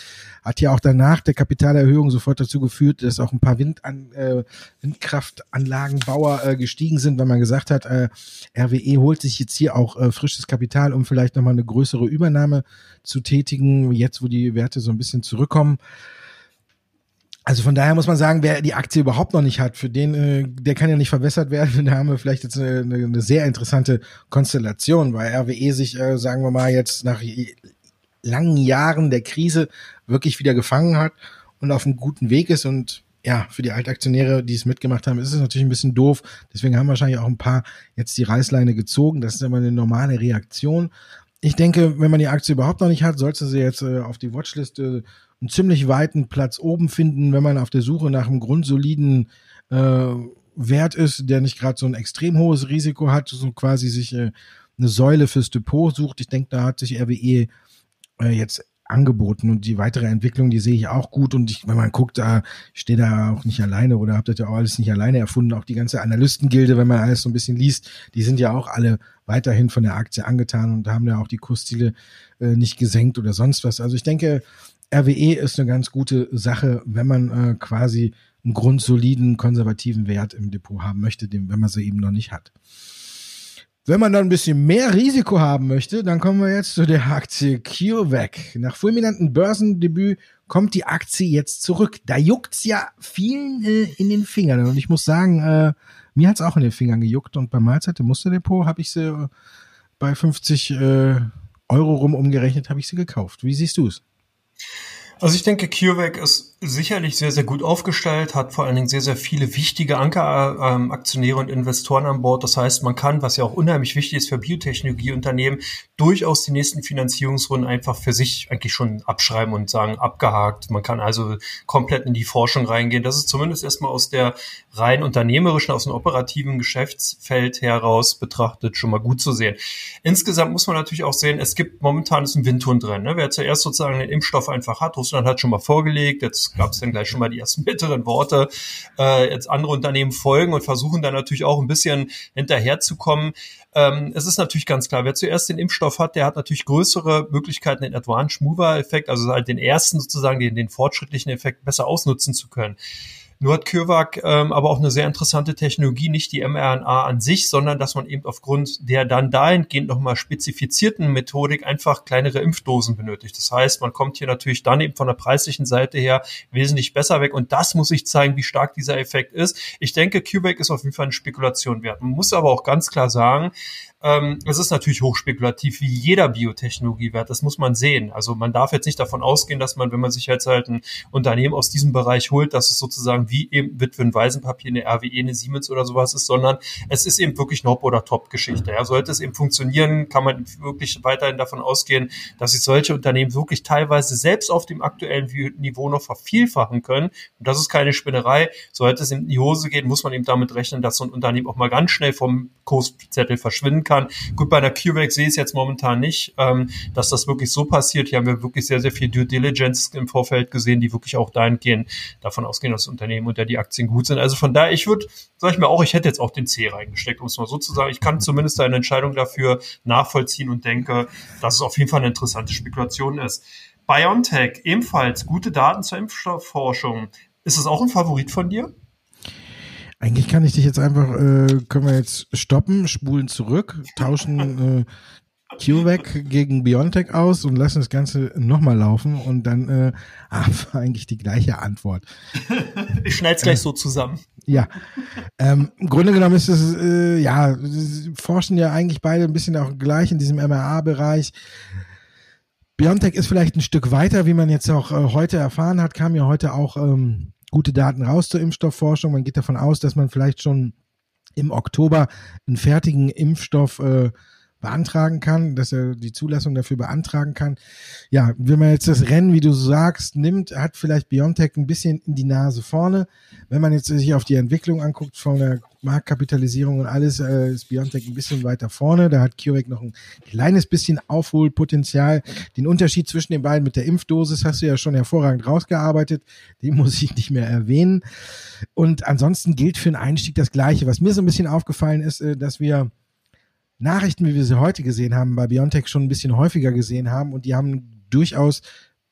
Hat ja auch danach der Kapitalerhöhung sofort dazu geführt, dass auch ein paar Windan, äh, Windkraftanlagenbauer äh, gestiegen sind, weil man gesagt hat, äh, RWE holt sich jetzt hier auch äh, frisches Kapital, um vielleicht nochmal eine größere Übernahme zu tätigen, jetzt wo die Werte so ein bisschen zurückkommen. Also von daher muss man sagen, wer die Aktie überhaupt noch nicht hat, für den, äh, der kann ja nicht verbessert werden. Da haben wir vielleicht jetzt eine, eine sehr interessante Konstellation, weil RWE sich, äh, sagen wir mal, jetzt nach langen Jahren der Krise wirklich wieder gefangen hat und auf einem guten Weg ist. Und ja, für die Altaktionäre, die es mitgemacht haben, ist es natürlich ein bisschen doof. Deswegen haben wahrscheinlich auch ein paar jetzt die Reißleine gezogen. Das ist immer eine normale Reaktion. Ich denke, wenn man die Aktie überhaupt noch nicht hat, sollte sie jetzt äh, auf die Watchliste einen ziemlich weiten Platz oben finden, wenn man auf der Suche nach einem grundsoliden äh, Wert ist, der nicht gerade so ein extrem hohes Risiko hat, so quasi sich äh, eine Säule fürs Depot sucht. Ich denke, da hat sich RWE äh, jetzt angeboten und die weitere Entwicklung, die sehe ich auch gut und ich, wenn man guckt, da steht da auch nicht alleine oder habt ihr ja auch alles nicht alleine erfunden, auch die ganze Analystengilde, wenn man alles so ein bisschen liest, die sind ja auch alle weiterhin von der Aktie angetan und haben ja auch die Kursziele äh, nicht gesenkt oder sonst was. Also ich denke, RWE ist eine ganz gute Sache, wenn man äh, quasi einen grundsoliden, konservativen Wert im Depot haben möchte, den, wenn man sie eben noch nicht hat. Wenn man dann ein bisschen mehr Risiko haben möchte, dann kommen wir jetzt zu der Aktie CureVac. Nach fulminanten Börsendebüt kommt die Aktie jetzt zurück. Da juckt's ja vielen äh, in den Fingern. Und ich muss sagen, äh, mir hat's auch in den Fingern gejuckt. Und beim Mahlzeit im Musterdepot habe ich sie äh, bei 50 äh, Euro rum umgerechnet, habe ich sie gekauft. Wie siehst du's? Also ich denke, CureVac ist sicherlich sehr, sehr gut aufgestellt, hat vor allen Dingen sehr, sehr viele wichtige Ankeraktionäre und Investoren an Bord. Das heißt, man kann, was ja auch unheimlich wichtig ist für Biotechnologieunternehmen, durchaus die nächsten Finanzierungsrunden einfach für sich eigentlich schon abschreiben und sagen, abgehakt. Man kann also komplett in die Forschung reingehen. Das ist zumindest erstmal aus der rein unternehmerischen, aus dem operativen Geschäftsfeld heraus betrachtet schon mal gut zu sehen. Insgesamt muss man natürlich auch sehen, es gibt momentan ist ein Windhund drin. Ne? Wer zuerst sozusagen den Impfstoff einfach hat, Russland hat schon mal vorgelegt, jetzt gab es dann gleich schon mal die ersten bitteren Worte. Äh, jetzt andere Unternehmen folgen und versuchen dann natürlich auch ein bisschen hinterherzukommen. Ähm, es ist natürlich ganz klar, wer zuerst den Impfstoff hat, der hat natürlich größere Möglichkeiten, den Advanced Mover Effekt, also halt den ersten sozusagen, den, den fortschrittlichen Effekt besser ausnutzen zu können. Nur hat CureVac ähm, aber auch eine sehr interessante Technologie, nicht die mRNA an sich, sondern dass man eben aufgrund der dann dahingehend nochmal spezifizierten Methodik einfach kleinere Impfdosen benötigt. Das heißt, man kommt hier natürlich dann eben von der preislichen Seite her wesentlich besser weg und das muss ich zeigen, wie stark dieser Effekt ist. Ich denke, CureVac ist auf jeden Fall eine Spekulation wert. Man muss aber auch ganz klar sagen, ähm, es ist natürlich hochspekulativ wie jeder Biotechnologiewert, das muss man sehen. Also man darf jetzt nicht davon ausgehen, dass man, wenn man sich jetzt halt ein Unternehmen aus diesem Bereich holt, dass es sozusagen wie eben Witwen-Waisenpapier, eine RWE, eine Siemens oder sowas ist, sondern es ist eben wirklich Hop- oder Top-Geschichte. Ja, sollte es eben funktionieren, kann man wirklich weiterhin davon ausgehen, dass sich solche Unternehmen wirklich teilweise selbst auf dem aktuellen Niveau noch vervielfachen können. Und das ist keine Spinnerei. Sollte es in die Hose gehen, muss man eben damit rechnen, dass so ein Unternehmen auch mal ganz schnell vom Kurszettel verschwinden kann kann. Gut, bei der CureVac sehe ich es jetzt momentan nicht, ähm, dass das wirklich so passiert. Hier haben wir wirklich sehr, sehr viel Due Diligence im Vorfeld gesehen, die wirklich auch dahingehend davon ausgehen, dass das Unternehmen unter die Aktien gut sind. Also von daher, ich würde, sage ich mir auch, ich hätte jetzt auch den C reingesteckt, um es mal so zu sagen. Ich kann zumindest eine Entscheidung dafür nachvollziehen und denke, dass es auf jeden Fall eine interessante Spekulation ist. BioNTech, ebenfalls gute Daten zur Impfstoffforschung. Ist es auch ein Favorit von dir? Eigentlich kann ich dich jetzt einfach, äh, können wir jetzt stoppen, spulen zurück, tauschen äh, CureVac gegen Biontech aus und lassen das Ganze nochmal laufen und dann äh, haben wir eigentlich die gleiche Antwort. ich schneid's gleich äh, so zusammen. Ja. Ähm, Im Grunde genommen ist es, äh, ja, forschen ja eigentlich beide ein bisschen auch gleich in diesem MRA-Bereich. Biontech ist vielleicht ein Stück weiter, wie man jetzt auch äh, heute erfahren hat, kam ja heute auch ähm, gute Daten raus zur Impfstoffforschung. Man geht davon aus, dass man vielleicht schon im Oktober einen fertigen Impfstoff äh, beantragen kann, dass er die Zulassung dafür beantragen kann. Ja, wenn man jetzt das Rennen, wie du sagst, nimmt, hat vielleicht Biontech ein bisschen in die Nase vorne. Wenn man jetzt sich auf die Entwicklung anguckt von der Marktkapitalisierung und alles, äh, ist Biontech ein bisschen weiter vorne. Da hat CureVac noch ein kleines bisschen Aufholpotenzial. Den Unterschied zwischen den beiden mit der Impfdosis hast du ja schon hervorragend rausgearbeitet. Den muss ich nicht mehr erwähnen. Und ansonsten gilt für den Einstieg das Gleiche. Was mir so ein bisschen aufgefallen ist, äh, dass wir Nachrichten, wie wir sie heute gesehen haben, bei Biontech schon ein bisschen häufiger gesehen haben und die haben durchaus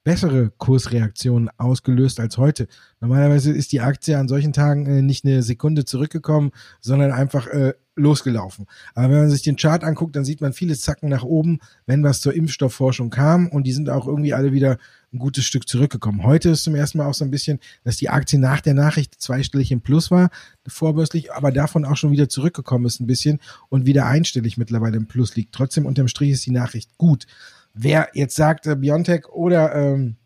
bessere Kursreaktionen ausgelöst als heute. Normalerweise ist die Aktie an solchen Tagen äh, nicht eine Sekunde zurückgekommen, sondern einfach äh, losgelaufen. Aber wenn man sich den Chart anguckt, dann sieht man viele Zacken nach oben, wenn was zur Impfstoffforschung kam und die sind auch irgendwie alle wieder ein gutes Stück zurückgekommen. Heute ist zum ersten Mal auch so ein bisschen, dass die Aktie nach der Nachricht zweistellig im Plus war, vorbörslich, aber davon auch schon wieder zurückgekommen ist ein bisschen und wieder einstellig mittlerweile im Plus liegt. Trotzdem unterm Strich ist die Nachricht gut. Wer jetzt sagt, äh, Biontech oder ähm,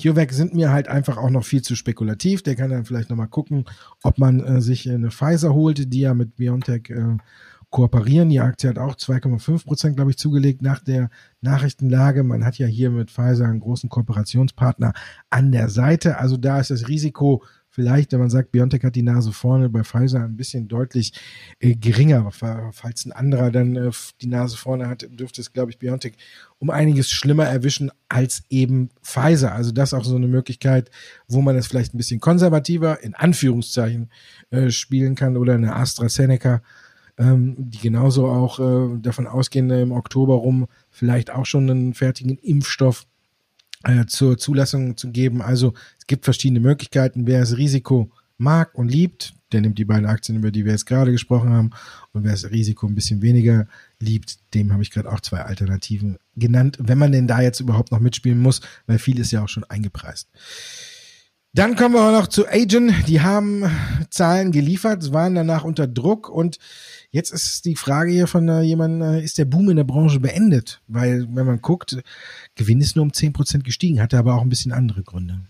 CureVac sind mir halt einfach auch noch viel zu spekulativ. Der kann dann vielleicht nochmal gucken, ob man äh, sich eine Pfizer holt, die ja mit BioNTech äh, kooperieren. Die Aktie hat auch 2,5 Prozent, glaube ich, zugelegt nach der Nachrichtenlage. Man hat ja hier mit Pfizer einen großen Kooperationspartner an der Seite. Also da ist das Risiko vielleicht, wenn man sagt, BioNTech hat die Nase vorne, bei Pfizer ein bisschen deutlich äh, geringer. Falls ein anderer dann äh, die Nase vorne hat, dürfte es, glaube ich, BioNTech um einiges schlimmer erwischen als eben Pfizer. Also das ist auch so eine Möglichkeit, wo man es vielleicht ein bisschen konservativer, in Anführungszeichen, äh, spielen kann oder eine AstraZeneca ähm, die genauso auch äh, davon ausgehen, im Oktober rum vielleicht auch schon einen fertigen Impfstoff äh, zur Zulassung zu geben. Also es gibt verschiedene Möglichkeiten. Wer das Risiko mag und liebt, der nimmt die beiden Aktien, über die wir jetzt gerade gesprochen haben. Und wer das Risiko ein bisschen weniger liebt, dem habe ich gerade auch zwei Alternativen genannt, wenn man denn da jetzt überhaupt noch mitspielen muss, weil viel ist ja auch schon eingepreist. Dann kommen wir auch noch zu Agent. Die haben Zahlen geliefert, waren danach unter Druck und jetzt ist die Frage hier von äh, jemandem, äh, ist der Boom in der Branche beendet? Weil, wenn man guckt, Gewinn ist nur um zehn Prozent gestiegen, hatte aber auch ein bisschen andere Gründe.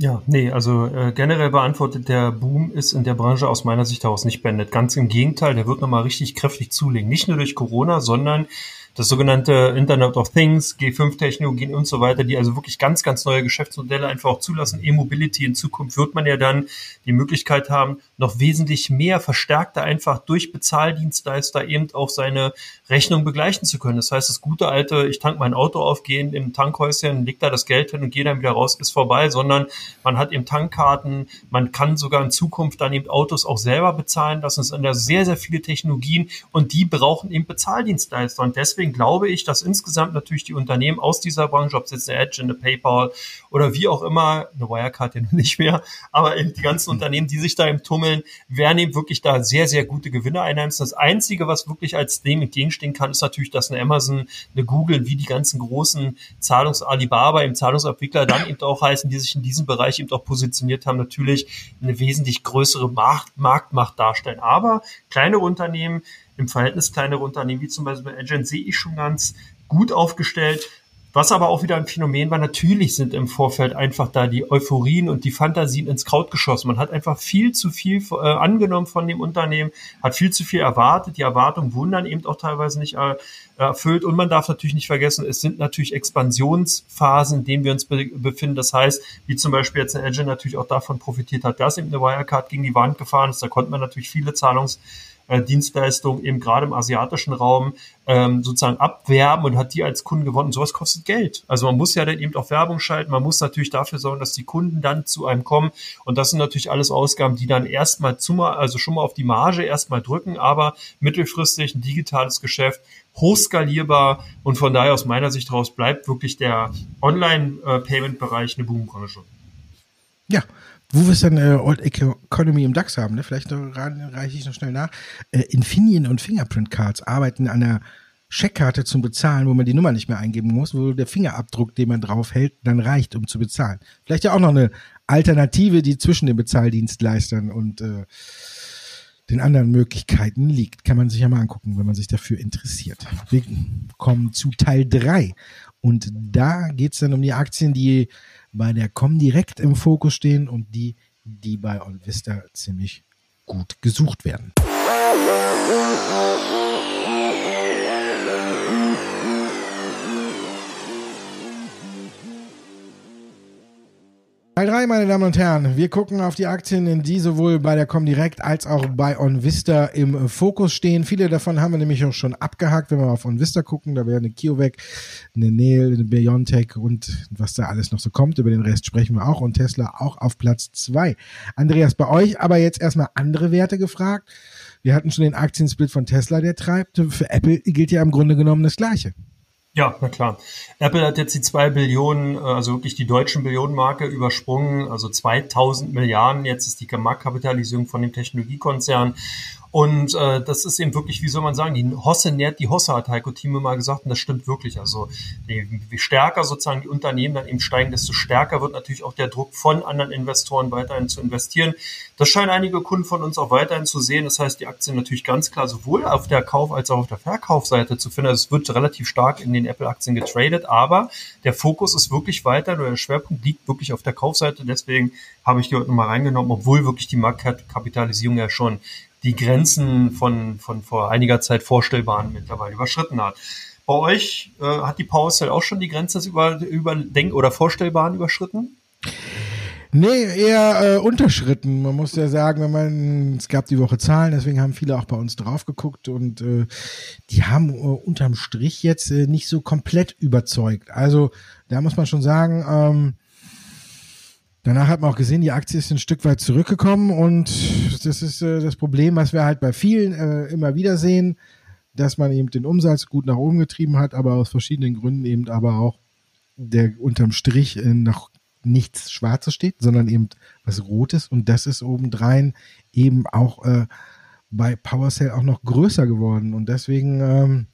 Ja, nee, also äh, generell beantwortet, der Boom ist in der Branche aus meiner Sicht heraus nicht beendet. Ganz im Gegenteil, der wird nochmal richtig kräftig zulegen. Nicht nur durch Corona, sondern das sogenannte Internet of Things, G5-Technologien und so weiter, die also wirklich ganz, ganz neue Geschäftsmodelle einfach auch zulassen. E-Mobility in Zukunft wird man ja dann die Möglichkeit haben, noch wesentlich mehr verstärkter einfach durch Bezahldienstleister eben auch seine Rechnung begleichen zu können. Das heißt, das gute alte, ich tank mein Auto auf, gehe im Tankhäuschen, leg da das Geld hin und gehe dann wieder raus, ist vorbei, sondern man hat eben Tankkarten, man kann sogar in Zukunft dann eben Autos auch selber bezahlen. Es sind da sehr, sehr viele Technologien und die brauchen eben Bezahldienstleister. Und deswegen glaube ich, dass insgesamt natürlich die Unternehmen aus dieser Branche, ob es jetzt eine Edge, eine PayPal oder wie auch immer, eine Wirecard ja nicht mehr, aber eben die ganzen Unternehmen, die sich da eben tummeln, werden eben wirklich da sehr, sehr gute Gewinne einheimsen. Das Einzige, was wirklich als dem entgegenstehen kann, ist natürlich, dass eine Amazon, eine Google, wie die ganzen großen Zahlungs Alibaba im Zahlungsabwickler dann eben auch heißen, die sich in diesem Bereich eben auch positioniert haben, natürlich eine wesentlich größere Markt, Marktmacht darstellen. Aber kleinere Unternehmen, im Verhältnis kleinere Unternehmen, wie zum Beispiel Agent, sehe ich schon ganz gut aufgestellt. Was aber auch wieder ein Phänomen war, natürlich sind im Vorfeld einfach da die Euphorien und die Fantasien ins Kraut geschossen. Man hat einfach viel zu viel äh, angenommen von dem Unternehmen, hat viel zu viel erwartet. Die Erwartungen wurden dann eben auch teilweise nicht äh, erfüllt. Und man darf natürlich nicht vergessen, es sind natürlich Expansionsphasen, in denen wir uns be befinden. Das heißt, wie zum Beispiel jetzt eine Edge natürlich auch davon profitiert hat, dass eben eine Wirecard gegen die Wand gefahren ist. Da konnte man natürlich viele Zahlungs äh, Dienstleistung eben gerade im asiatischen Raum ähm, sozusagen abwerben und hat die als Kunden gewonnen. Sowas kostet Geld. Also man muss ja dann eben auch Werbung schalten. Man muss natürlich dafür sorgen, dass die Kunden dann zu einem kommen. Und das sind natürlich alles Ausgaben, die dann erstmal zu, also schon mal auf die Marge erstmal drücken, aber mittelfristig ein digitales Geschäft hochskalierbar und von daher aus meiner Sicht heraus bleibt wirklich der Online-Payment-Bereich eine Boombranche. Ja, wo wir es dann äh, Old Economy im DAX haben, ne? vielleicht reiche ich noch schnell nach. Äh, Infineon und Fingerprint Cards arbeiten an einer Scheckkarte zum Bezahlen, wo man die Nummer nicht mehr eingeben muss, wo der Fingerabdruck, den man drauf hält, dann reicht, um zu bezahlen. Vielleicht ja auch noch eine Alternative, die zwischen den Bezahldienstleistern und äh, den anderen Möglichkeiten liegt. Kann man sich ja mal angucken, wenn man sich dafür interessiert. Wir kommen zu Teil drei Und da geht's dann um die Aktien, die bei der Comdirect im Fokus stehen und die, die bei OnVista ziemlich gut gesucht werden. Teil 3, meine Damen und Herren. Wir gucken auf die Aktien, die sowohl bei der Comdirect als auch bei OnVista im Fokus stehen. Viele davon haben wir nämlich auch schon abgehakt, wenn wir auf OnVista gucken. Da wäre eine Kiovec, eine Nail, eine Biontech und was da alles noch so kommt. Über den Rest sprechen wir auch. Und Tesla auch auf Platz 2. Andreas, bei euch aber jetzt erstmal andere Werte gefragt. Wir hatten schon den Aktiensplit von Tesla, der treibt. Für Apple gilt ja im Grunde genommen das Gleiche. Ja, na klar. Apple hat jetzt die zwei Billionen, äh, also wirklich die deutschen Billionenmarke übersprungen, also 2000 Milliarden. Jetzt ist die Marktkapitalisierung von dem Technologiekonzern und äh, das ist eben wirklich, wie soll man sagen, die Hosse nährt die Hosse, hat Heiko Thieme mal gesagt, und das stimmt wirklich. Also je, wie stärker sozusagen die Unternehmen dann eben steigen, desto stärker wird natürlich auch der Druck von anderen Investoren weiterhin zu investieren. Das scheinen einige Kunden von uns auch weiterhin zu sehen. Das heißt, die Aktien natürlich ganz klar sowohl auf der Kauf- als auch auf der Verkaufsseite zu finden. Also es wird relativ stark in den Apple-Aktien getradet, aber der Fokus ist wirklich weiter, oder der Schwerpunkt liegt wirklich auf der Kaufseite. Deswegen habe ich die heute nochmal reingenommen, obwohl wirklich die Marktkapitalisierung ja schon die Grenzen von, von vor einiger Zeit vorstellbaren mittlerweile überschritten hat. Bei euch äh, hat die PowerCell auch schon die Grenze des über, über Denk- oder Vorstellbaren überschritten? Nee, eher äh, unterschritten. Man muss ja sagen, wenn man, es gab die Woche Zahlen, deswegen haben viele auch bei uns drauf geguckt und äh, die haben äh, unterm Strich jetzt äh, nicht so komplett überzeugt. Also da muss man schon sagen, ähm, Danach hat man auch gesehen, die Aktie ist ein Stück weit zurückgekommen und das ist äh, das Problem, was wir halt bei vielen äh, immer wieder sehen, dass man eben den Umsatz gut nach oben getrieben hat, aber aus verschiedenen Gründen eben aber auch der unterm Strich äh, noch nichts Schwarzes steht, sondern eben was Rotes und das ist obendrein eben auch äh, bei PowerCell auch noch größer geworden und deswegen ähm,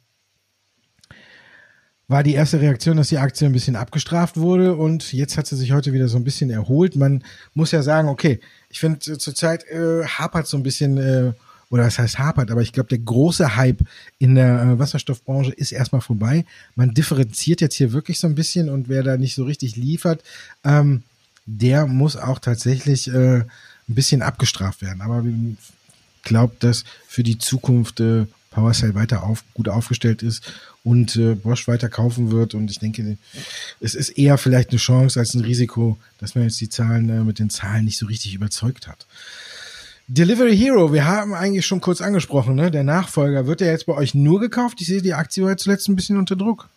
war die erste Reaktion, dass die Aktie ein bisschen abgestraft wurde und jetzt hat sie sich heute wieder so ein bisschen erholt. Man muss ja sagen, okay, ich finde zurzeit äh, hapert so ein bisschen, äh, oder was heißt hapert, aber ich glaube, der große Hype in der äh, Wasserstoffbranche ist erstmal vorbei. Man differenziert jetzt hier wirklich so ein bisschen und wer da nicht so richtig liefert, ähm, der muss auch tatsächlich äh, ein bisschen abgestraft werden. Aber ich glaube, dass für die Zukunft äh, PowerCell weiter auf, gut aufgestellt ist und äh, Bosch weiter kaufen wird. Und ich denke, es ist eher vielleicht eine Chance als ein Risiko, dass man jetzt die Zahlen äh, mit den Zahlen nicht so richtig überzeugt hat. Delivery Hero, wir haben eigentlich schon kurz angesprochen, ne? Der Nachfolger, wird der jetzt bei euch nur gekauft? Ich sehe, die Aktie war zuletzt ein bisschen unter Druck.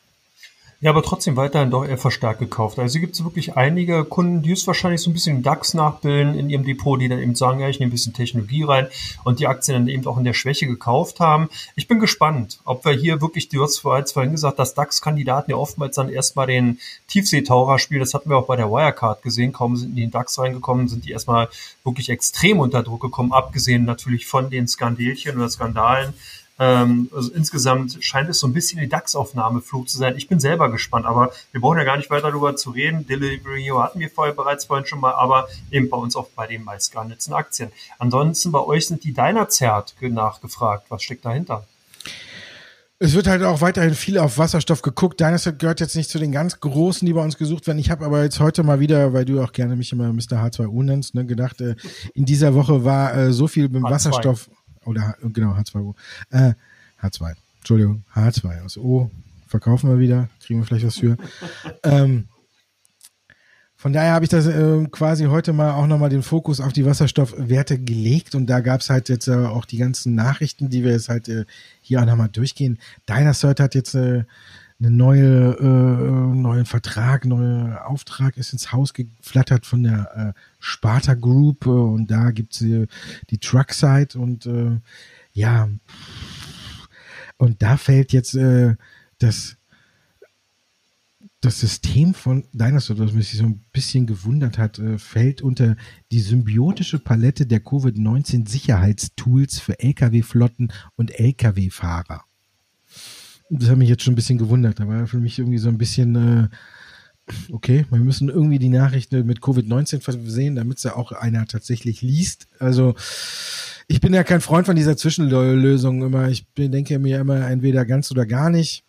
Ja, aber trotzdem weiterhin doch eher verstärkt gekauft. Also gibt es wirklich einige Kunden, die es wahrscheinlich so ein bisschen DAX nachbilden in ihrem Depot, die dann eben sagen, ja, ich nehme ein bisschen Technologie rein und die Aktien dann eben auch in der Schwäche gekauft haben. Ich bin gespannt, ob wir hier wirklich, du hast vorhin gesagt, dass DAX-Kandidaten ja oftmals dann erstmal den Tiefseetaucher spielen. Das hatten wir auch bei der Wirecard gesehen. Kaum sind die in den DAX reingekommen, sind die erstmal wirklich extrem unter Druck gekommen, abgesehen natürlich von den Skandelchen oder Skandalen, ähm, also insgesamt scheint es so ein bisschen die DAX-Aufnahmeflug zu sein. Ich bin selber gespannt, aber wir brauchen ja gar nicht weiter darüber zu reden. Delivery Hero hatten wir vorher bereits vorhin schon mal, aber eben bei uns auch bei den meistgehandelten Aktien. Ansonsten bei euch sind die Dynazert nachgefragt. Was steckt dahinter? Es wird halt auch weiterhin viel auf Wasserstoff geguckt. Dynasty gehört jetzt nicht zu den ganz großen, die bei uns gesucht werden. Ich habe aber jetzt heute mal wieder, weil du auch gerne mich immer Mr. H2O nennst, ne, gedacht, äh, in dieser Woche war äh, so viel mit H2. Wasserstoff. Oder genau, H2O. Äh, H2. Entschuldigung, H2 aus O. Verkaufen wir wieder, kriegen wir vielleicht was für. ähm, von daher habe ich das äh, quasi heute mal auch nochmal den Fokus auf die Wasserstoffwerte gelegt und da gab es halt jetzt äh, auch die ganzen Nachrichten, die wir jetzt halt äh, hier auch nochmal durchgehen. Dynasert hat jetzt äh, eine neue, äh, neuen Vertrag, neuer Auftrag ist ins Haus geflattert von der äh, Sparta Group äh, und da gibt's äh, die Truckside und äh, ja, und da fällt jetzt äh, das das System von Dinosaur, das mich so ein bisschen gewundert hat, äh, fällt unter die symbiotische Palette der Covid-19-Sicherheitstools für Lkw-Flotten und Lkw-Fahrer. Das hat mich jetzt schon ein bisschen gewundert. Da war für mich irgendwie so ein bisschen, äh, okay, wir müssen irgendwie die Nachrichten mit Covid-19 versehen, damit sie auch einer tatsächlich liest. Also ich bin ja kein Freund von dieser Zwischenlösung immer. Ich denke mir immer entweder ganz oder gar nicht.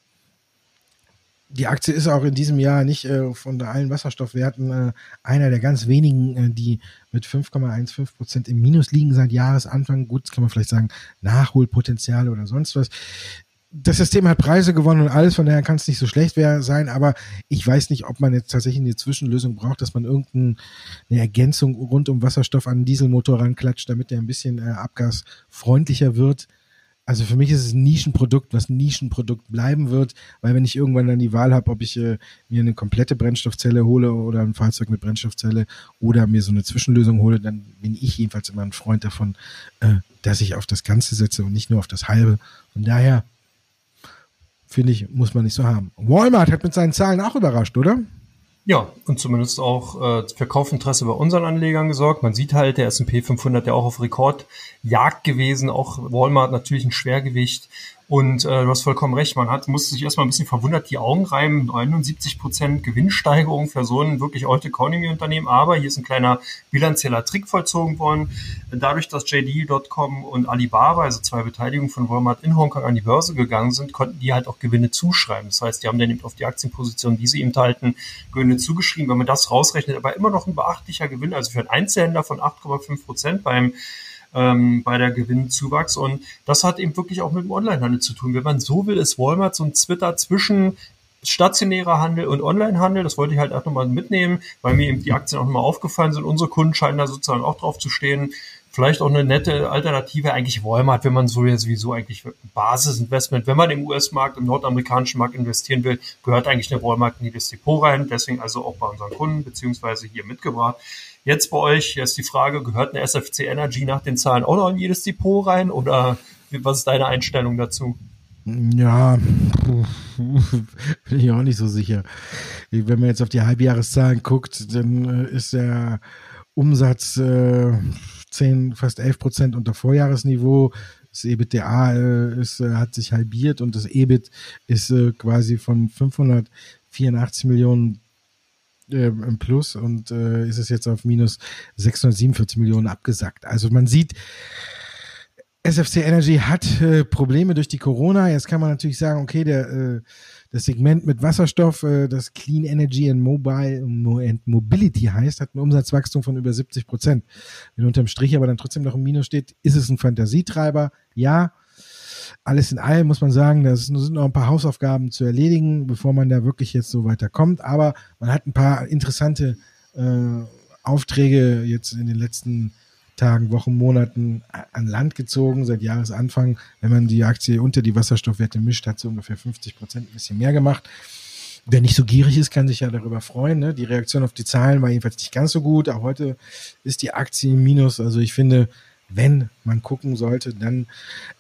Die Aktie ist auch in diesem Jahr nicht äh, von allen Wasserstoffwerten äh, einer der ganz wenigen, äh, die mit 5,15 Prozent im Minus liegen seit Jahresanfang. Gut, das kann man vielleicht sagen, Nachholpotenziale oder sonst was das System hat Preise gewonnen und alles, von daher kann es nicht so schlecht sein, aber ich weiß nicht, ob man jetzt tatsächlich eine Zwischenlösung braucht, dass man irgendeine Ergänzung rund um Wasserstoff an den Dieselmotor ranklatscht, damit der ein bisschen äh, abgasfreundlicher wird. Also für mich ist es ein Nischenprodukt, was ein Nischenprodukt bleiben wird, weil wenn ich irgendwann dann die Wahl habe, ob ich äh, mir eine komplette Brennstoffzelle hole oder ein Fahrzeug mit Brennstoffzelle oder mir so eine Zwischenlösung hole, dann bin ich jedenfalls immer ein Freund davon, äh, dass ich auf das Ganze setze und nicht nur auf das Halbe. Von daher finde ich, muss man nicht so haben. Walmart hat mit seinen Zahlen auch überrascht, oder? Ja, und zumindest auch äh, für Kaufinteresse bei unseren Anlegern gesorgt. Man sieht halt, der S&P 500 ja auch auf Rekordjagd gewesen, auch Walmart natürlich ein Schwergewicht und äh, du hast vollkommen recht, man hat, musste sich erstmal ein bisschen verwundert die Augen reiben. 79 Prozent Gewinnsteigerung für so ein wirklich Old Economy Unternehmen. Aber hier ist ein kleiner bilanzieller Trick vollzogen worden. Dadurch, dass JD.com und Alibaba, also zwei Beteiligungen von Walmart in Hongkong an die Börse gegangen sind, konnten die halt auch Gewinne zuschreiben. Das heißt, die haben dann eben auf die Aktienposition, die sie eben halten, Gewinne zugeschrieben. Wenn man das rausrechnet, aber immer noch ein beachtlicher Gewinn, also für einen Einzelhändler von 8,5 Prozent beim ähm, bei der Gewinnzuwachs. Und das hat eben wirklich auch mit dem Onlinehandel zu tun. Wenn man so will, ist Walmart so ein Twitter zwischen stationärer Handel und Onlinehandel. Das wollte ich halt auch nochmal mitnehmen, weil mir eben die Aktien auch nochmal aufgefallen sind. Unsere Kunden scheinen da sozusagen auch drauf zu stehen. Vielleicht auch eine nette Alternative. Eigentlich Walmart, wenn man so ja sowieso eigentlich Basisinvestment, wenn man im US-Markt, im nordamerikanischen Markt investieren will, gehört eigentlich eine Walmart in das Depot rein. Deswegen also auch bei unseren Kunden beziehungsweise hier mitgebracht. Jetzt bei euch, hier ist die Frage, gehört eine SFC Energy nach den Zahlen auch noch in jedes Depot rein oder was ist deine Einstellung dazu? Ja, bin ich auch nicht so sicher. Wenn man jetzt auf die Halbjahreszahlen guckt, dann äh, ist der Umsatz äh, 10, fast 11 Prozent unter Vorjahresniveau. Das EBITDA äh, ist, äh, hat sich halbiert und das EBIT ist äh, quasi von 584 Millionen äh, im Plus und äh, ist es jetzt auf minus 647 Millionen abgesackt. Also man sieht, SFC Energy hat äh, Probleme durch die Corona. Jetzt kann man natürlich sagen, okay, der, äh, das Segment mit Wasserstoff, äh, das Clean Energy and Mobile and Mobility heißt, hat ein Umsatzwachstum von über 70 Prozent. Wenn unterm Strich aber dann trotzdem noch im Minus steht, ist es ein Fantasietreiber? Ja. Alles in allem muss man sagen, da sind noch ein paar Hausaufgaben zu erledigen, bevor man da wirklich jetzt so weiterkommt. Aber man hat ein paar interessante äh, Aufträge jetzt in den letzten Tagen, Wochen, Monaten an Land gezogen, seit Jahresanfang. Wenn man die Aktie unter die Wasserstoffwerte mischt, hat sie ungefähr 50 Prozent ein bisschen mehr gemacht. Wer nicht so gierig ist, kann sich ja darüber freuen. Ne? Die Reaktion auf die Zahlen war jedenfalls nicht ganz so gut. Auch heute ist die Aktie im Minus. Also ich finde, wenn man gucken sollte, dann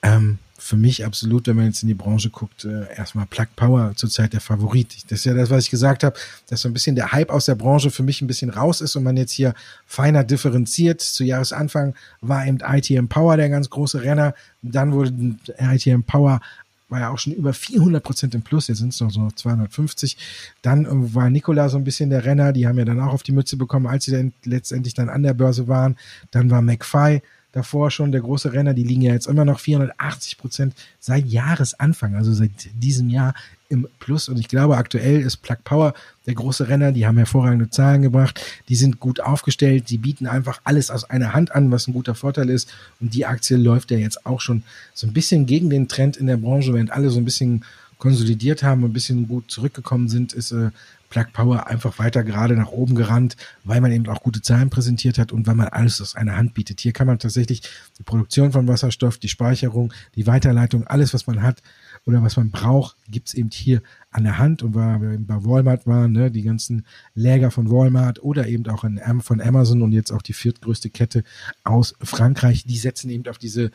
ähm, für mich absolut, wenn man jetzt in die Branche guckt, äh, erstmal Plug Power zurzeit der Favorit. Das ist ja das, was ich gesagt habe, dass so ein bisschen der Hype aus der Branche für mich ein bisschen raus ist und man jetzt hier feiner differenziert. Zu Jahresanfang war eben ITM Power der ganz große Renner. Dann wurde ITM Power war ja auch schon über 400 Prozent im Plus, jetzt sind es noch so 250. Dann äh, war Nikola so ein bisschen der Renner, die haben ja dann auch auf die Mütze bekommen, als sie dann letztendlich dann an der Börse waren. Dann war McFly davor schon der große Renner, die liegen ja jetzt immer noch 480 Prozent seit Jahresanfang, also seit diesem Jahr im Plus. Und ich glaube, aktuell ist Plug Power der große Renner. Die haben hervorragende Zahlen gebracht. Die sind gut aufgestellt. Die bieten einfach alles aus einer Hand an, was ein guter Vorteil ist. Und die Aktie läuft ja jetzt auch schon so ein bisschen gegen den Trend in der Branche, während alle so ein bisschen konsolidiert haben und ein bisschen gut zurückgekommen sind, ist äh, Plug Power einfach weiter gerade nach oben gerannt, weil man eben auch gute Zahlen präsentiert hat und weil man alles aus einer Hand bietet. Hier kann man tatsächlich die Produktion von Wasserstoff, die Speicherung, die Weiterleitung, alles, was man hat oder was man braucht, gibt's eben hier an der Hand. Und weil wir eben bei Walmart waren, ne, die ganzen Läger von Walmart oder eben auch von Amazon und jetzt auch die viertgrößte Kette aus Frankreich, die setzen eben auf diese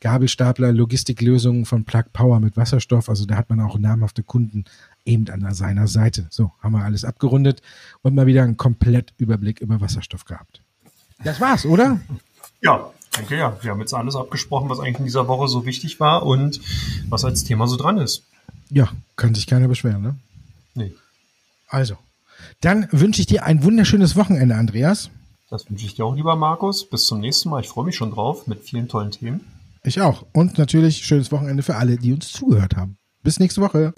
Gabelstapler, Logistiklösungen von Plug Power mit Wasserstoff. Also da hat man auch namhafte Kunden eben an seiner Seite. So, haben wir alles abgerundet und mal wieder einen komplett Überblick über Wasserstoff gehabt. Das war's, oder? Ja, denke ja. Wir haben jetzt alles abgesprochen, was eigentlich in dieser Woche so wichtig war und was als Thema so dran ist. Ja, kann sich keiner beschweren, ne? Nee. Also, dann wünsche ich dir ein wunderschönes Wochenende, Andreas. Das wünsche ich dir auch, lieber Markus. Bis zum nächsten Mal. Ich freue mich schon drauf mit vielen tollen Themen. Ich auch. Und natürlich schönes Wochenende für alle, die uns zugehört haben. Bis nächste Woche.